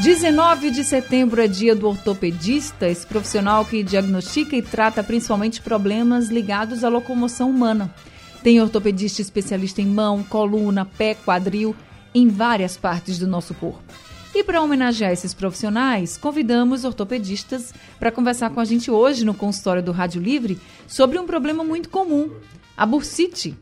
19 de setembro é dia do ortopedista, esse profissional que diagnostica e trata principalmente problemas ligados à locomoção humana. Tem ortopedista especialista em mão, coluna, pé, quadril, em várias partes do nosso corpo. E para homenagear esses profissionais, convidamos ortopedistas para conversar com a gente hoje no consultório do Rádio Livre sobre um problema muito comum, a bursite.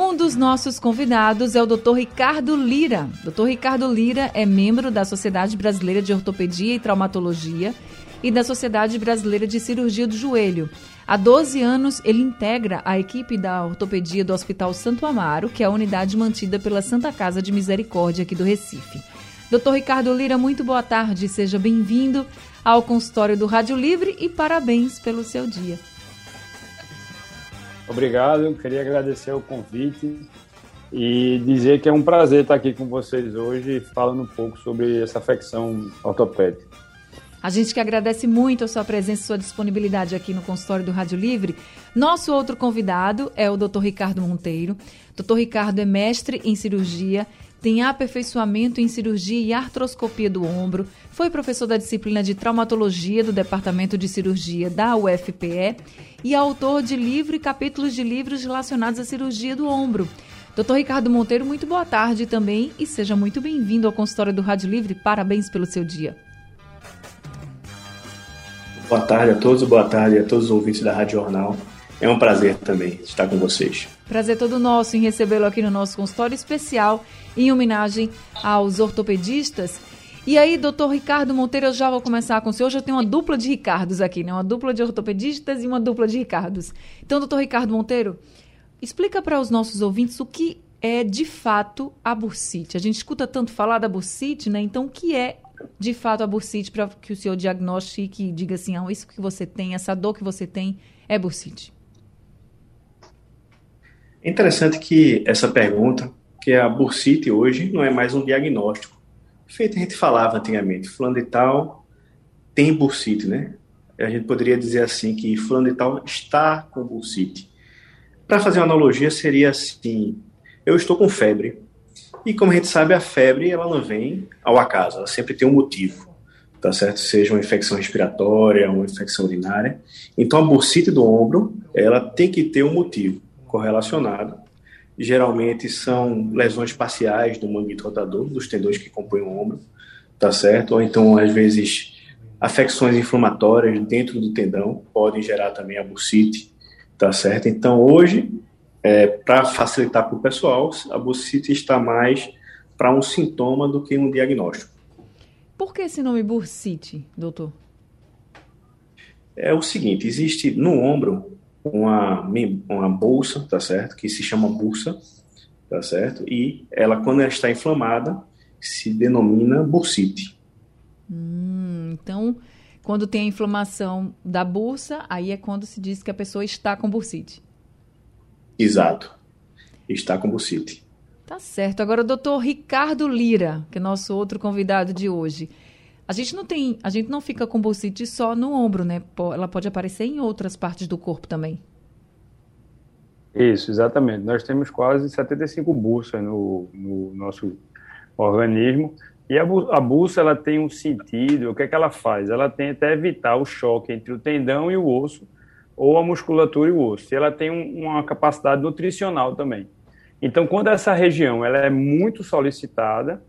Um dos nossos convidados é o Dr. Ricardo Lira. Dr. Ricardo Lira é membro da Sociedade Brasileira de Ortopedia e Traumatologia e da Sociedade Brasileira de Cirurgia do Joelho. Há 12 anos, ele integra a equipe da ortopedia do Hospital Santo Amaro, que é a unidade mantida pela Santa Casa de Misericórdia aqui do Recife. Doutor Ricardo Lira, muito boa tarde, seja bem-vindo ao consultório do Rádio Livre e parabéns pelo seu dia. Obrigado, queria agradecer o convite e dizer que é um prazer estar aqui com vocês hoje falando um pouco sobre essa afecção ortopédica. A gente que agradece muito a sua presença e sua disponibilidade aqui no consultório do Rádio Livre. Nosso outro convidado é o Dr. Ricardo Monteiro. Dr. Ricardo é mestre em cirurgia tem aperfeiçoamento em cirurgia e artroscopia do ombro, foi professor da disciplina de traumatologia do Departamento de Cirurgia da UFPE e autor de livro e capítulos de livros relacionados à cirurgia do ombro. Doutor Ricardo Monteiro, muito boa tarde também e seja muito bem-vindo ao consultório do Rádio Livre. Parabéns pelo seu dia. Boa tarde a todos, boa tarde a todos os ouvintes da Rádio Jornal. É um prazer também estar com vocês. Prazer todo nosso em recebê-lo aqui no nosso consultório especial em homenagem aos ortopedistas. E aí, doutor Ricardo Monteiro, eu já vou começar com o senhor. Hoje eu tenho uma dupla de Ricardos aqui, né? Uma dupla de ortopedistas e uma dupla de Ricardos. Então, doutor Ricardo Monteiro, explica para os nossos ouvintes o que é de fato a bursite. A gente escuta tanto falar da bursite, né? Então, o que é de fato a bursite para que o senhor diagnostique e diga assim, ah, isso que você tem, essa dor que você tem é bursite? É interessante que essa pergunta, que a bursite hoje não é mais um diagnóstico. Feito a gente falava antigamente, fulano de tal tem bursite, né? A gente poderia dizer assim que fulano de tal está com bursite. Para fazer uma analogia seria assim, eu estou com febre. E como a gente sabe, a febre ela não vem ao acaso, ela sempre tem um motivo, tá certo? Seja uma infecção respiratória, uma infecção urinária. Então a bursite do ombro, ela tem que ter um motivo correlacionado. Geralmente são lesões parciais do manguito rotador, dos tendões que compõem o ombro, tá certo? Ou então, às vezes, afecções inflamatórias dentro do tendão podem gerar também a bursite, tá certo? Então, hoje, é, para facilitar para o pessoal, a bursite está mais para um sintoma do que um diagnóstico. Por que esse nome bursite, doutor? É o seguinte, existe no ombro uma, uma bolsa, tá certo? Que se chama bursa, tá certo? E ela, quando ela está inflamada, se denomina bursite. Hum, então, quando tem a inflamação da bursa, aí é quando se diz que a pessoa está com bursite. Exato. Está com bursite. Tá certo. Agora, o doutor Ricardo Lira, que é nosso outro convidado de hoje. A gente não tem, a gente não fica com bursite só no ombro, né? Ela pode aparecer em outras partes do corpo também. Isso, exatamente. Nós temos quase 75 bursas no, no nosso organismo. E a, a bursa ela tem um sentido, o que é que ela faz? Ela tenta evitar o choque entre o tendão e o osso, ou a musculatura e o osso. E ela tem um, uma capacidade nutricional também. Então, quando essa região ela é muito solicitada,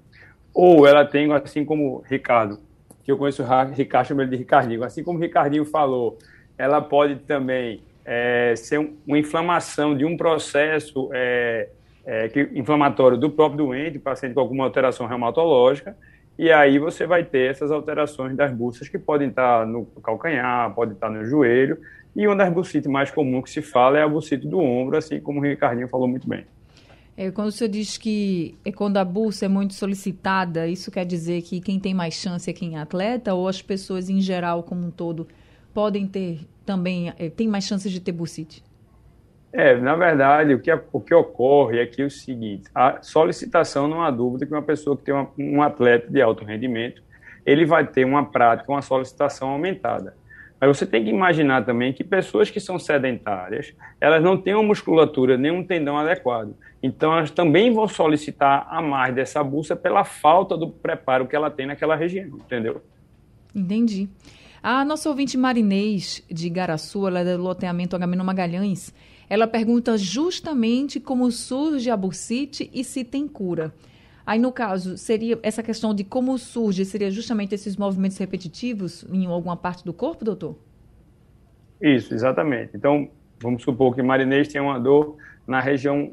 ou ela tem, assim como Ricardo que eu conheço o Ricardo, chamo ele de Ricardinho. Assim como o Ricardinho falou, ela pode também é, ser um, uma inflamação de um processo é, é, que, inflamatório do próprio doente, paciente com alguma alteração reumatológica, e aí você vai ter essas alterações das bursas que podem estar no calcanhar, podem estar no joelho, e uma das bursites mais comuns que se fala é a bursite do ombro, assim como o Ricardinho falou muito bem. É, quando o senhor diz que é quando a bolsa é muito solicitada, isso quer dizer que quem tem mais chance é quem é atleta ou as pessoas em geral como um todo podem ter também, é, tem mais chances de ter bursite? É, na verdade, o que, o que ocorre é que é o seguinte, a solicitação não há dúvida que uma pessoa que tem uma, um atleta de alto rendimento, ele vai ter uma prática, uma solicitação aumentada. Mas você tem que imaginar também que pessoas que são sedentárias, elas não têm uma musculatura, nem um tendão adequado. Então, elas também vão solicitar a mais dessa bolsa pela falta do preparo que ela tem naquela região, entendeu? Entendi. A nossa ouvinte Marinês, de Garaçu, ela é do loteamento Agamemnon Magalhães, ela pergunta justamente como surge a bursite e se tem cura. Aí, no caso, seria essa questão de como surge, seria justamente esses movimentos repetitivos em alguma parte do corpo, doutor? Isso, exatamente. Então, vamos supor que Marinês tem uma dor na região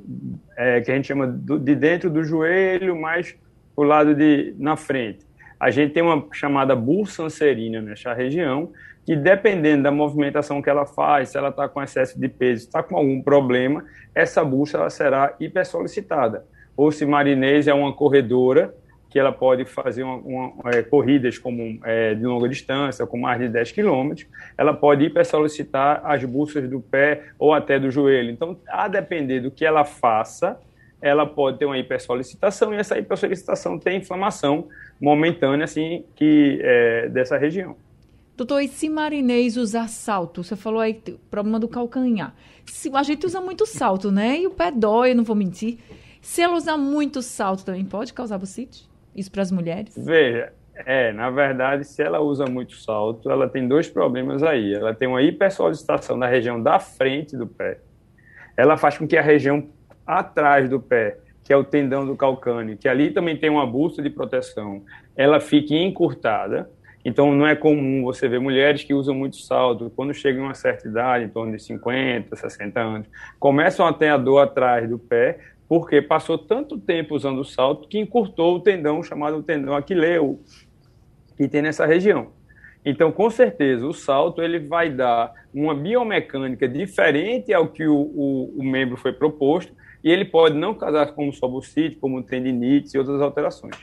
é, que a gente chama de dentro do joelho, mais o lado de na frente. A gente tem uma chamada bursancerina nessa região, que dependendo da movimentação que ela faz, se ela está com excesso de peso, está com algum problema, essa bursa ela será hipersolicitada ou se Marinês é uma corredora, que ela pode fazer uma, uma, é, corridas como é, de longa distância, com mais de 10 quilômetros, ela pode ir para solicitar as buças do pé ou até do joelho. Então, a depender do que ela faça, ela pode ter uma hipersolicitação e essa hipersolicitação tem inflamação momentânea assim que é, dessa região. Doutor, e se marinês usar salto? Você falou aí problema do calcanhar. Se, a gente usa muito salto, né? E o pé dói, não vou mentir. Se ela usar muito salto também pode causar bucite? Isso para as mulheres? Veja, é, na verdade, se ela usa muito salto, ela tem dois problemas aí. Ela tem uma hipersolicitação na região da frente do pé. Ela faz com que a região atrás do pé, que é o tendão do calcâneo, que ali também tem uma bolsa de proteção, ela fique encurtada. Então, não é comum você ver mulheres que usam muito salto, quando chegam a uma certa idade, em torno de 50, 60 anos, começam a ter a dor atrás do pé, porque passou tanto tempo usando o salto que encurtou o tendão chamado tendão aquileu, que tem nessa região. Então, com certeza, o salto ele vai dar uma biomecânica diferente ao que o, o, o membro foi proposto, e ele pode não casar como sobocite, como tendinite e outras alterações.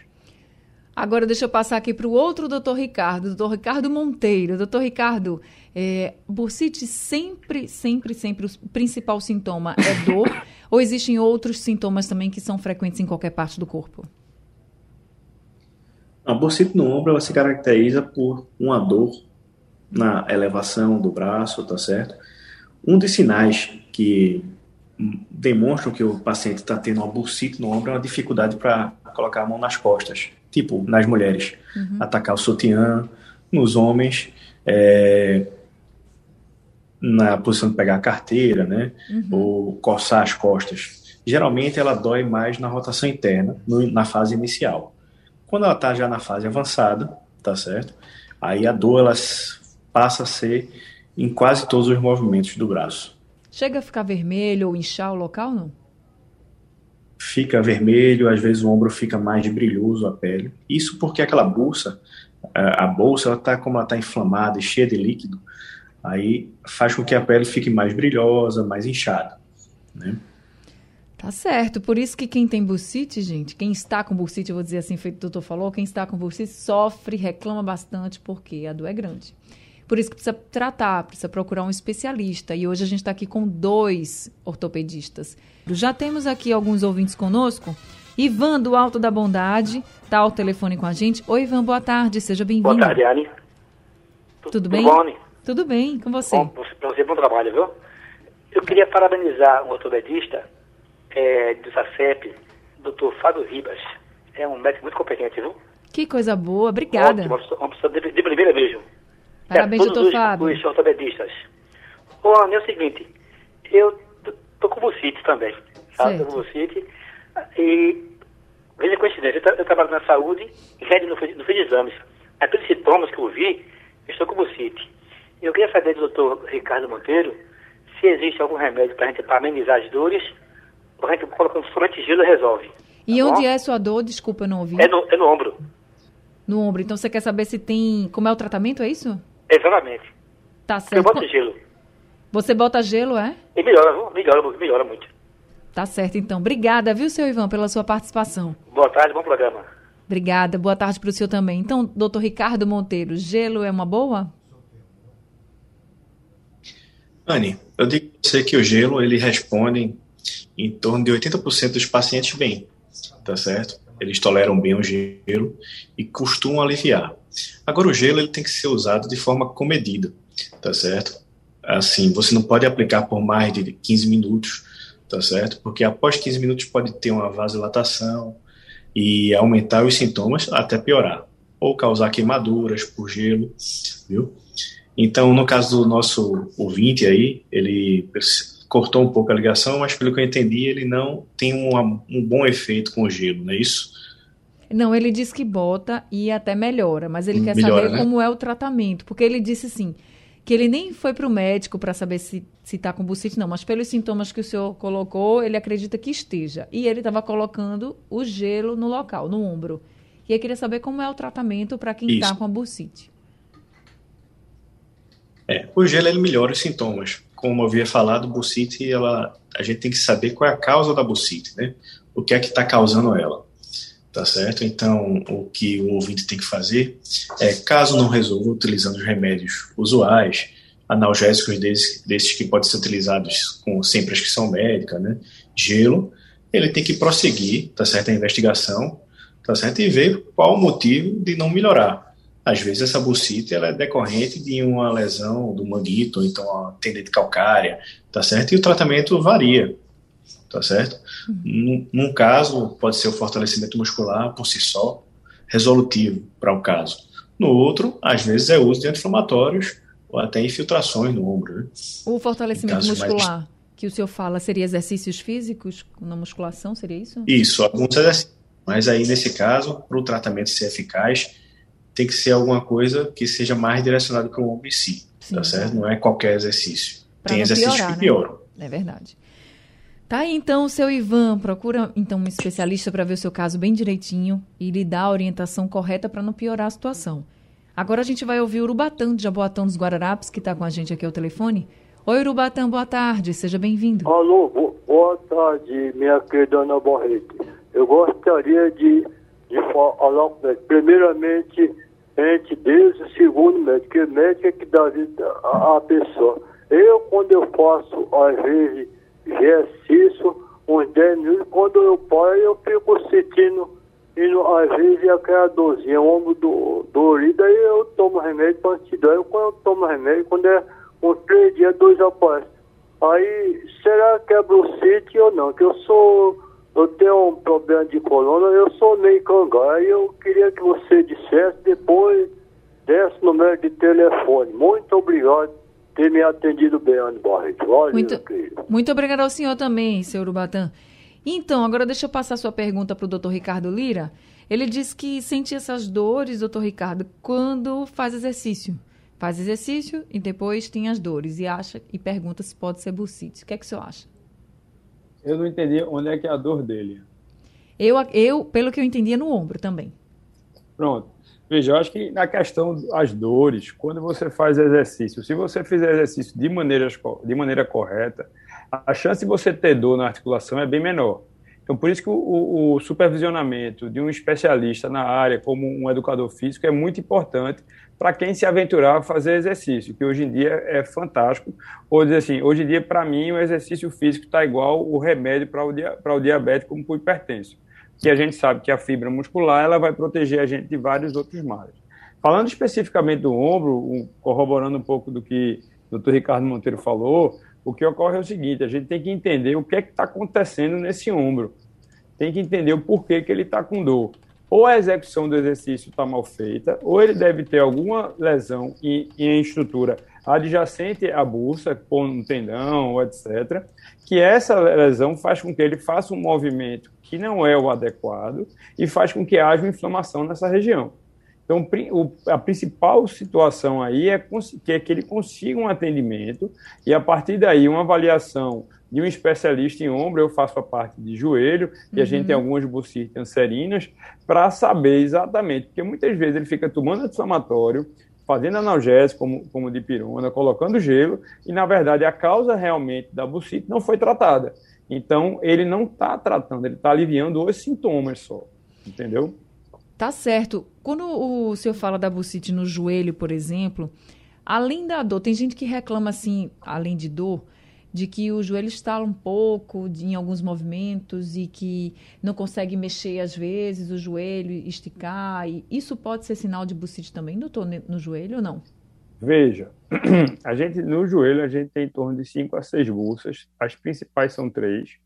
Agora, deixa eu passar aqui para o outro doutor Ricardo, doutor Ricardo Monteiro. Doutor Ricardo, é, bursite sempre, sempre, sempre, o principal sintoma é dor ou existem outros sintomas também que são frequentes em qualquer parte do corpo? A bursite no ombro ela se caracteriza por uma dor na elevação do braço, tá certo? Um dos sinais que demonstram que o paciente está tendo uma bursite no ombro é uma dificuldade para colocar a mão nas costas, tipo nas mulheres, uhum. atacar o sutiã, nos homens, é, na posição de pegar a carteira, né? Uhum. Ou coçar as costas. Geralmente ela dói mais na rotação interna, no, na fase inicial. Quando ela está já na fase avançada, tá certo? Aí a dor ela passa a ser em quase todos os movimentos do braço. Chega a ficar vermelho ou inchar o local, não? Fica vermelho, às vezes o ombro fica mais brilhoso a pele. Isso porque aquela bolsa, a bolsa, ela tá como ela está inflamada e cheia de líquido, aí faz com que a pele fique mais brilhosa, mais inchada, né? Tá certo, por isso que quem tem bursite, gente, quem está com bursite, eu vou dizer assim, feito o doutor falou, quem está com bursite sofre, reclama bastante, porque a dor é grande. Por isso que precisa tratar, precisa procurar um especialista. E hoje a gente está aqui com dois ortopedistas. Já temos aqui alguns ouvintes conosco. Ivan, do Alto da Bondade, está ao telefone com a gente. Oi, Ivan, boa tarde, seja bem-vindo. Boa tarde, Anne. Tudo, Tudo bem? Bom, Anne? Tudo bem, com você. Bom, para você, bom trabalho, viu? Eu queria parabenizar um ortopedista é, do SACEP, doutor Fábio Ribas. É um médico muito competente, viu? Que coisa boa, obrigada. Ótimo, uma pessoa de, de primeira mesmo. Parabéns, é, doutor Fábio. Os ortopedistas. Ana, é o seguinte, eu tô com bucite também, sabe? Tô com bucite. E, veja coincidência, eu, eu trabalho na saúde e não fiz, não fiz exames. Mas pelos sintomas que eu vi, eu estou com bucite. Eu queria saber do doutor Ricardo Monteiro se existe algum remédio para a gente amenizar as dores, ou a gente colocando somente gelo resolve. E tá onde bom? é a sua dor? Desculpa, eu não ouvi. É no, é no ombro. No ombro. Então você quer saber se tem. Como é o tratamento, é isso? Exatamente. Tá certo. Eu boto gelo. Você bota gelo, é? E melhora, melhora, melhora muito. Tá certo, então. Obrigada, viu, seu Ivan, pela sua participação. Boa tarde, bom programa. Obrigada, boa tarde para o senhor também. Então, doutor Ricardo Monteiro, gelo é uma boa? Anne, eu digo você que o gelo ele responde em torno de 80% dos pacientes bem, tá certo? Eles toleram bem o gelo e costumam aliviar. Agora o gelo ele tem que ser usado de forma comedida, tá certo? Assim, você não pode aplicar por mais de 15 minutos, tá certo? Porque após 15 minutos pode ter uma vasodilatação e aumentar os sintomas até piorar, ou causar queimaduras por gelo, viu? Então, no caso do nosso ouvinte aí, ele cortou um pouco a ligação, mas pelo que eu entendi, ele não tem um, um bom efeito com o gelo, não é isso? Não, ele diz que bota e até melhora, mas ele quer melhora, saber né? como é o tratamento, porque ele disse assim, que ele nem foi para o médico para saber se está com bucite, não, mas pelos sintomas que o senhor colocou, ele acredita que esteja. E ele estava colocando o gelo no local, no ombro. E eu queria saber como é o tratamento para quem está com a bucite. É, o gelo ele melhora os sintomas. Como eu havia falado, bucite, ela, a gente tem que saber qual é a causa da bucite, né? O que é que está causando ela, tá certo? Então, o que o ouvinte tem que fazer é, caso não resolva utilizando os remédios usuais, analgésicos desses, desses que podem ser utilizados com sem prescrição médica, né? Gelo, ele tem que prosseguir, tá certo? A investigação, tá certo? E ver qual o motivo de não melhorar às vezes essa bursite ela é decorrente de uma lesão do manguito, ou então uma tendente calcária, tá certo? E o tratamento varia, tá certo? Uhum. Num, num caso, pode ser o fortalecimento muscular por si só, resolutivo para o caso. No outro, às vezes é uso de anti-inflamatórios ou até infiltrações no ombro. Né? O fortalecimento muscular mais... que o senhor fala seria exercícios físicos na musculação, seria isso? Isso, alguns exercícios. Mas aí, nesse caso, para o tratamento ser eficaz, tem que ser alguma coisa que seja mais direcionada para o ombro em si, Sim, tá certo? Não é qualquer exercício. Pra tem exercícios piorar, que né? pioram. É verdade. Tá aí, então, seu Ivan, procura então um especialista para ver o seu caso bem direitinho e lhe dar a orientação correta para não piorar a situação. Agora a gente vai ouvir o Urubatã, de Jaboatão dos Guararapes, que está com a gente aqui ao telefone. Oi, Urubatã, boa tarde, seja bem-vindo. Alô, boa tarde, minha querida Ana Borrete. Eu gostaria de de falar primeiramente entre Deus e segundo médico, que o médico é que dá vida à, pessoa. Eu, quando eu faço, às vezes, exercício, uns 10 minutos, quando eu paro, eu fico sentindo, e às vezes aquela dorzinha, o ombro do, dorido, aí eu tomo remédio para antidor. Quando eu tomo remédio, quando é uns três dias, dois após. Aí, será que é brucite ou não? Que eu sou eu tenho um problema de coluna, eu sou meio cangar e eu queria que você dissesse depois desse número de telefone. Muito obrigado por ter me atendido bem, Anne Barreto. muito, muito obrigado ao senhor também, senhor Urubatã. Então, agora deixa eu passar a sua pergunta para o doutor Ricardo Lira. Ele diz que sente essas dores, doutor Ricardo, quando faz exercício. Faz exercício e depois tem as dores e acha e pergunta se pode ser bursite. O que é que o senhor acha? Eu não entendi onde é que é a dor dele. Eu, eu pelo que eu entendi, é no ombro também. Pronto. Veja, eu acho que na questão das dores, quando você faz exercício, se você fizer exercício de maneira, de maneira correta, a chance de você ter dor na articulação é bem menor. Então, por isso que o, o, supervisionamento de um especialista na área, como um educador físico, é muito importante para quem se aventurar a fazer exercício, que hoje em dia é fantástico. Ou dizer assim, hoje em dia, para mim, o exercício físico está igual o remédio para o, dia, o diabetes como o hipertenso. Que a gente sabe que a fibra muscular ela vai proteger a gente de vários outros males. Falando especificamente do ombro, corroborando um pouco do que o Dr. Ricardo Monteiro falou, o que ocorre é o seguinte: a gente tem que entender o que é que está acontecendo nesse ombro. Tem que entender o porquê que ele está com dor. Ou a execução do exercício está mal feita, ou ele deve ter alguma lesão em, em estrutura adjacente à bursa, com um tendão, etc., que essa lesão faz com que ele faça um movimento que não é o adequado e faz com que haja inflamação nessa região. Então, a principal situação aí é que, é que ele consiga um atendimento e, a partir daí, uma avaliação de um especialista em ombro, eu faço a parte de joelho, e uhum. a gente tem uhum. algumas bursites cancerinas, para saber exatamente, porque muitas vezes ele fica tomando anti-inflamatório, fazendo analgésico, como, como de pirona, colocando gelo, e na verdade a causa realmente da bursite não foi tratada. Então, ele não está tratando, ele está aliviando os sintomas só, entendeu? Tá certo. Quando o senhor fala da bursite no joelho, por exemplo, Além da dor, tem gente que reclama assim, além de dor, de que o joelho estala um pouco de, em alguns movimentos e que não consegue mexer às vezes o joelho, esticar. E isso pode ser sinal de bucite também, doutor, no joelho ou não? Veja, a gente no joelho a gente tem em torno de 5 a 6 buças, as principais são três.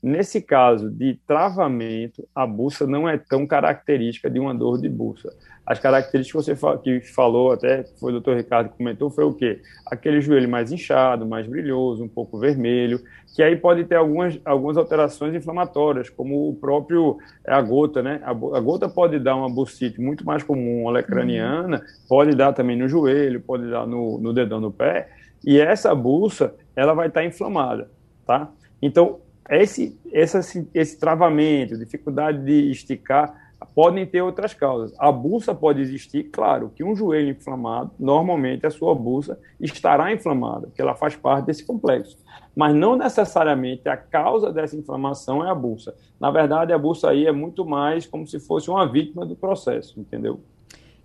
Nesse caso de travamento, a buça não é tão característica de uma dor de buça. As características que você que falou, até foi o doutor Ricardo que comentou, foi o quê? Aquele joelho mais inchado, mais brilhoso, um pouco vermelho, que aí pode ter algumas, algumas alterações inflamatórias, como o próprio é a gota, né? A, a gota pode dar uma bucite muito mais comum, olecraniana, pode dar também no joelho, pode dar no, no dedão do pé, e essa buça, ela vai estar inflamada, tá? Então, esse, esse, esse travamento, dificuldade de esticar, podem ter outras causas. A buça pode existir, claro, que um joelho inflamado, normalmente a sua buça estará inflamada, porque ela faz parte desse complexo. Mas não necessariamente a causa dessa inflamação é a buça. Na verdade, a buça aí é muito mais como se fosse uma vítima do processo, entendeu?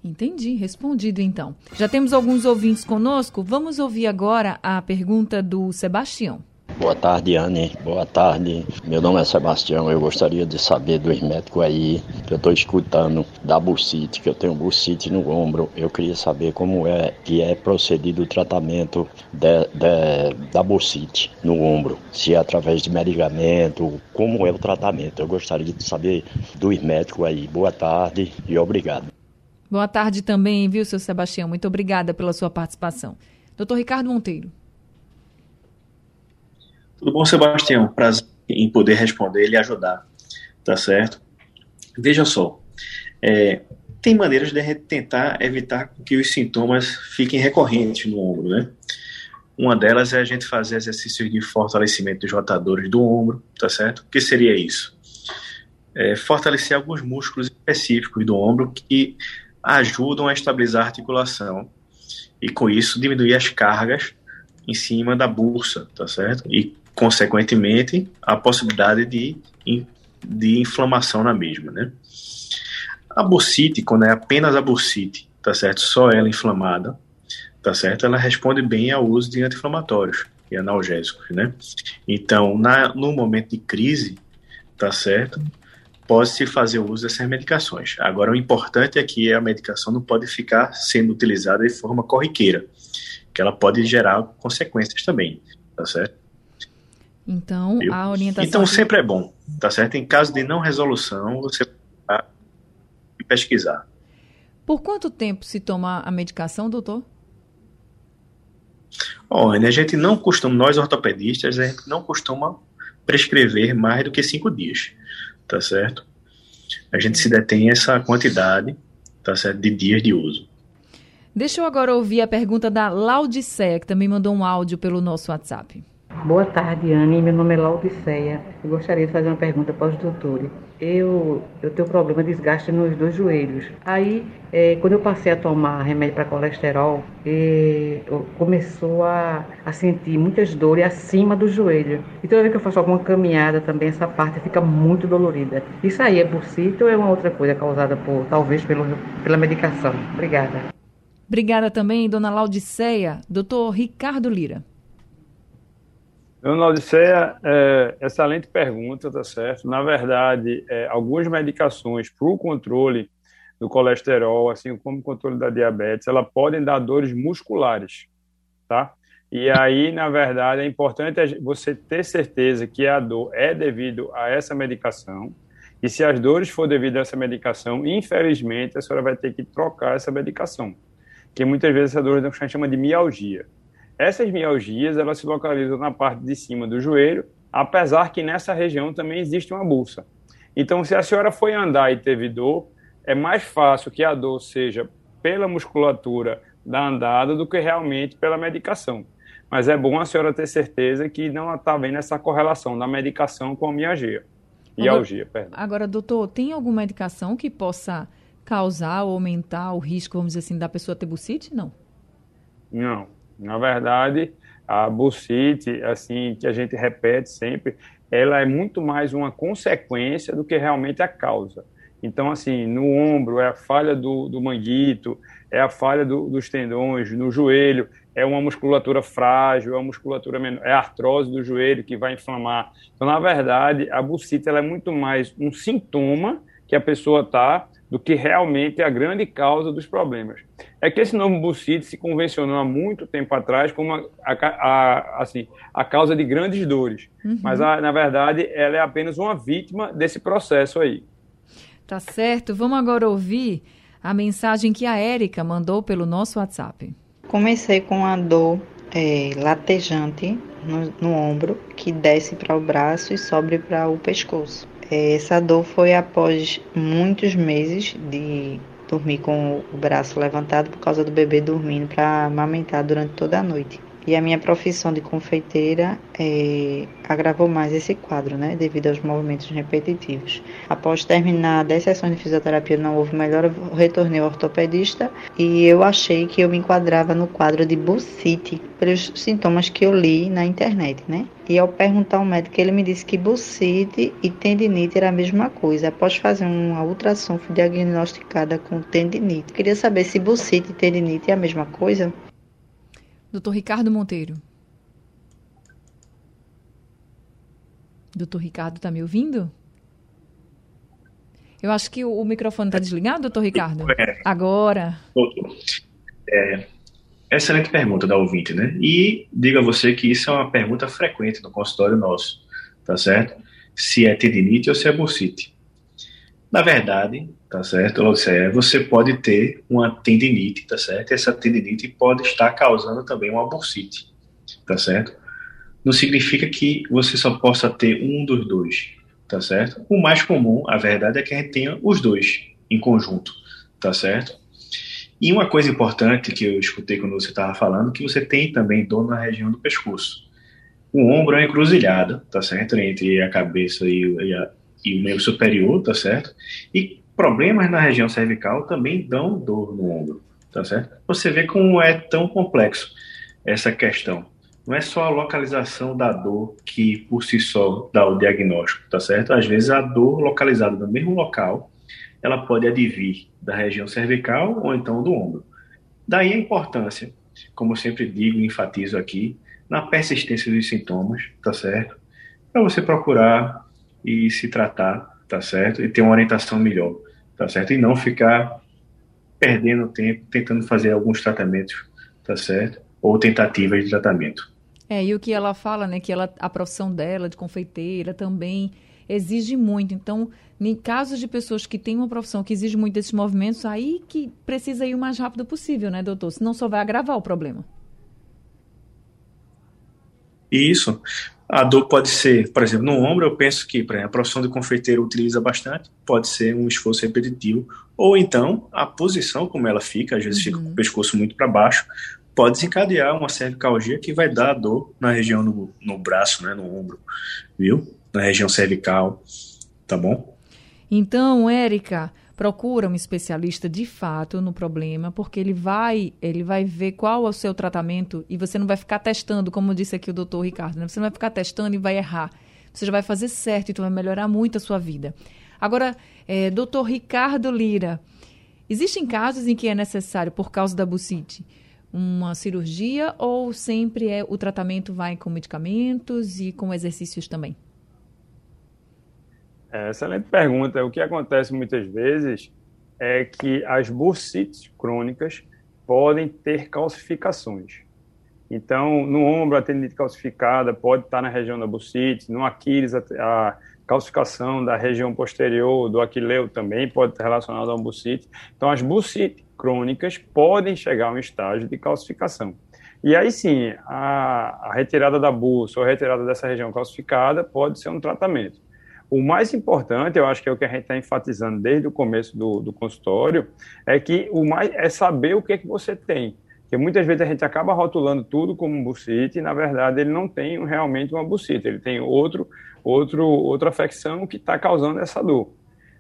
Entendi, respondido então. Já temos alguns ouvintes conosco. Vamos ouvir agora a pergunta do Sebastião. Boa tarde, Anne. Boa tarde. Meu nome é Sebastião. Eu gostaria de saber dos médicos aí que eu estou escutando da bursite, que eu tenho bursite no ombro. Eu queria saber como é que é procedido o tratamento de, de, da bursite no ombro. Se é através de medicamento, como é o tratamento. Eu gostaria de saber dos médicos aí. Boa tarde e obrigado. Boa tarde também, viu, seu Sebastião? Muito obrigada pela sua participação. Doutor Ricardo Monteiro. Tudo bom, Sebastião? Prazer em poder responder e ajudar, tá certo? Veja só, é, tem maneiras de tentar evitar que os sintomas fiquem recorrentes no ombro, né? Uma delas é a gente fazer exercícios de fortalecimento dos rotadores do ombro, tá certo? O que seria isso? É fortalecer alguns músculos específicos do ombro que ajudam a estabilizar a articulação e com isso diminuir as cargas em cima da bursa, tá certo? E consequentemente, a possibilidade de, de inflamação na mesma, né? A bursite, quando é apenas a bursite, tá certo? Só ela inflamada, tá certo? Ela responde bem ao uso de anti-inflamatórios e analgésicos, né? Então, na, no momento de crise, tá certo? Pode-se fazer uso dessas medicações. Agora, o importante é que a medicação não pode ficar sendo utilizada de forma corriqueira, que ela pode gerar consequências também, tá certo? Então, Viu? a orientação. Então, sempre é bom, tá certo? Em caso de não resolução, você vai pesquisar. Por quanto tempo se toma a medicação, doutor? Olha, a gente não costuma, nós ortopedistas, a gente não costuma prescrever mais do que cinco dias, tá certo? A gente se detém essa quantidade, tá certo, de dias de uso. Deixa eu agora ouvir a pergunta da Laudiceia, que também mandou um áudio pelo nosso WhatsApp. Boa tarde, Anne. Meu nome é Laudiceia. Eu gostaria de fazer uma pergunta para os doutores. Eu, eu tenho problema de desgaste nos dois joelhos. Aí, é, quando eu passei a tomar remédio para colesterol, é, começou a, a sentir muitas dores acima do joelho. E toda vez que eu faço alguma caminhada também, essa parte fica muito dolorida. Isso aí é bursite ou é uma outra coisa causada por, talvez, pelo, pela medicação? Obrigada. Obrigada também, dona Laudiceia. Doutor Ricardo Lira. Dona Odisseia, é, excelente pergunta, tá certo? Na verdade, é, algumas medicações para o controle do colesterol, assim como o controle da diabetes, ela podem dar dores musculares, tá? E aí, na verdade, é importante você ter certeza que a dor é devido a essa medicação. E se as dores for devido a essa medicação, infelizmente, a senhora vai ter que trocar essa medicação. Que muitas vezes essa dor a gente chama de mialgia. Essas mialgias, elas se localizam na parte de cima do joelho, apesar que nessa região também existe uma bolsa. Então, se a senhora foi andar e teve dor, é mais fácil que a dor seja pela musculatura da andada do que realmente pela medicação. Mas é bom a senhora ter certeza que não está vendo essa correlação da medicação com a mialgia. Mialgia, perdão. Agora, doutor, tem alguma medicação que possa causar ou aumentar o risco, vamos dizer assim, da pessoa ter bucite? Não. Não. Na verdade, a bursite, assim, que a gente repete sempre, ela é muito mais uma consequência do que realmente a causa. Então, assim, no ombro é a falha do, do manguito, é a falha do, dos tendões no joelho, é uma musculatura frágil, é uma musculatura menor, é a artrose do joelho que vai inflamar. Então, na verdade, a bursite é muito mais um sintoma que a pessoa está do que realmente a grande causa dos problemas. É que esse novo bursite se convencionou há muito tempo atrás como a, a, a assim, a causa de grandes dores, uhum. mas a, na verdade ela é apenas uma vítima desse processo aí. Tá certo. Vamos agora ouvir a mensagem que a Érica mandou pelo nosso WhatsApp. Comecei com a dor é, latejante no, no ombro que desce para o braço e sobe para o pescoço. Essa dor foi após muitos meses de dormir com o braço levantado por causa do bebê dormindo para amamentar durante toda a noite. E a minha profissão de confeiteira é, agravou mais esse quadro, né, devido aos movimentos repetitivos. Após terminar 10 sessões de fisioterapia, não houve melhora, retornei ao ortopedista e eu achei que eu me enquadrava no quadro de bursite, pelos sintomas que eu li na internet, né? E ao perguntar ao médico, ele me disse que bursite e tendinite era a mesma coisa. Após fazer uma ultrassom, fui diagnosticada com tendinite. Queria saber se bursite e tendinite é a mesma coisa. Doutor Ricardo Monteiro. Doutor Ricardo, está me ouvindo? Eu acho que o, o microfone está desligado, doutor Ricardo? É. Agora. Doutor, é, excelente pergunta da ouvinte, né? E diga a você que isso é uma pergunta frequente no consultório nosso, tá certo? Se é tendinite ou se é bursite. Na verdade, tá certo? Ou seja, você pode ter uma tendinite, tá certo? E essa tendinite pode estar causando também uma bursite, tá certo? Não significa que você só possa ter um dos dois, tá certo? O mais comum, a verdade, é que a gente tenha os dois em conjunto, tá certo? E uma coisa importante que eu escutei quando você estava falando, que você tem também dor na região do pescoço. O ombro é encruzilhada, tá certo? Entre a cabeça e, a, e o membro superior, tá certo? E problemas na região cervical também dão dor no ombro, tá certo? Você vê como é tão complexo essa questão. Não é só a localização da dor que por si só dá o diagnóstico, tá certo? Às vezes a dor localizada no mesmo local, ela pode advir da região cervical ou então do ombro. Daí a importância, como eu sempre digo e enfatizo aqui, na persistência dos sintomas, tá certo? Para você procurar e se tratar, tá certo? E ter uma orientação melhor, tá certo? E não ficar perdendo tempo tentando fazer alguns tratamentos, tá certo? Ou tentativas de tratamento. É, e o que ela fala, né, que ela, a profissão dela de confeiteira também exige muito. Então, em casos de pessoas que têm uma profissão que exige muito desses movimentos, aí que precisa ir o mais rápido possível, né, doutor? Senão só vai agravar o problema. Isso. A dor pode ser, por exemplo, no ombro, eu penso que exemplo, a profissão de confeiteiro utiliza bastante, pode ser um esforço repetitivo, ou então a posição como ela fica, às vezes uhum. fica com o pescoço muito para baixo, pode desencadear uma cervicalgia que vai dar dor na região no, no braço, né, no ombro, viu? Na região cervical, tá bom? Então, Érica, procura um especialista de fato no problema, porque ele vai, ele vai ver qual é o seu tratamento e você não vai ficar testando, como disse aqui o doutor Ricardo, né? você não vai ficar testando e vai errar. Você já vai fazer certo, então vai melhorar muito a sua vida. Agora, é, doutor Ricardo Lira, existem casos em que é necessário, por causa da bucite, uma cirurgia ou sempre é o tratamento vai com medicamentos e com exercícios também? É, excelente pergunta. O que acontece muitas vezes é que as bursites crônicas podem ter calcificações. Então, no ombro, a tendinite calcificada pode estar na região da bursite, no Aquiles, a, calcificação da região posterior do aquileu também pode estar relacionada a uma bursite. Então, as bursites crônicas podem chegar a um estágio de calcificação. E aí sim, a, a retirada da bolsa ou a retirada dessa região calcificada pode ser um tratamento. O mais importante, eu acho que é o que a gente está enfatizando desde o começo do, do, consultório, é que o mais é saber o que é que você tem. Porque muitas vezes a gente acaba rotulando tudo como bursite e, na verdade, ele não tem realmente uma bursite, ele tem outro, outro, outra afecção que está causando essa dor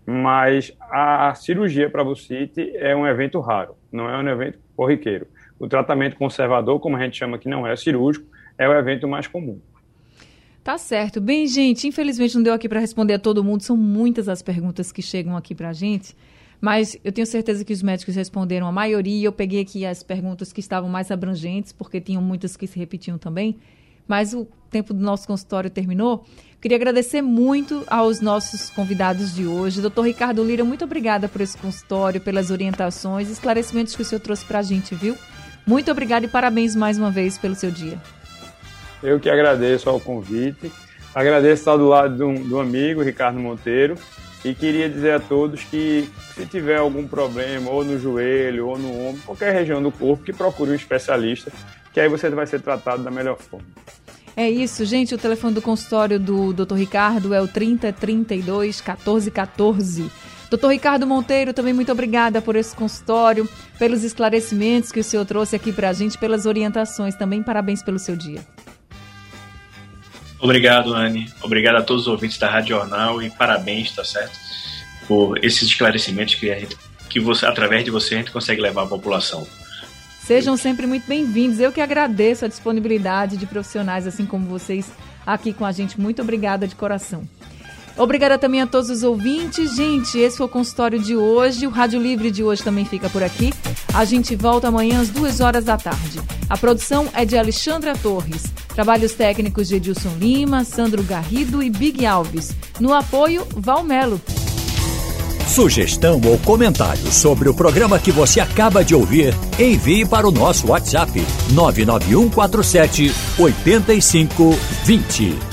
mas a cirurgia para bucite é um evento raro, não é um evento corriqueiro. O tratamento conservador, como a gente chama que não é cirúrgico, é o evento mais comum. Tá certo. Bem, gente, infelizmente não deu aqui para responder a todo mundo, são muitas as perguntas que chegam aqui para a gente, mas eu tenho certeza que os médicos responderam a maioria. Eu peguei aqui as perguntas que estavam mais abrangentes, porque tinham muitas que se repetiam também. Mas o tempo do nosso consultório terminou. Queria agradecer muito aos nossos convidados de hoje. Doutor Ricardo Lira, muito obrigada por esse consultório, pelas orientações esclarecimentos que o senhor trouxe para a gente, viu? Muito obrigada e parabéns mais uma vez pelo seu dia. Eu que agradeço ao convite. Agradeço estar do lado do, do amigo, Ricardo Monteiro. E queria dizer a todos que se tiver algum problema, ou no joelho, ou no ombro, qualquer região do corpo, que procure um especialista, que aí você vai ser tratado da melhor forma. É isso, gente. O telefone do consultório do Dr. Ricardo é o 3032 1414. Doutor Ricardo Monteiro, também muito obrigada por esse consultório, pelos esclarecimentos que o senhor trouxe aqui para a gente, pelas orientações também. Parabéns pelo seu dia. Obrigado, Anne. Obrigado a todos os ouvintes da Rádio Jornal e parabéns, tá certo? Por esses esclarecimentos que, a gente, que você, através de você a gente consegue levar à população. Sejam sempre muito bem-vindos. Eu que agradeço a disponibilidade de profissionais assim como vocês aqui com a gente. Muito obrigada de coração. Obrigada também a todos os ouvintes. Gente, esse foi o consultório de hoje. O Rádio Livre de hoje também fica por aqui. A gente volta amanhã às duas horas da tarde. A produção é de Alexandra Torres. Trabalhos técnicos de Edilson Lima, Sandro Garrido e Big Alves. No apoio, Valmelo. Sugestão ou comentário sobre o programa que você acaba de ouvir, envie para o nosso WhatsApp 99147 8520.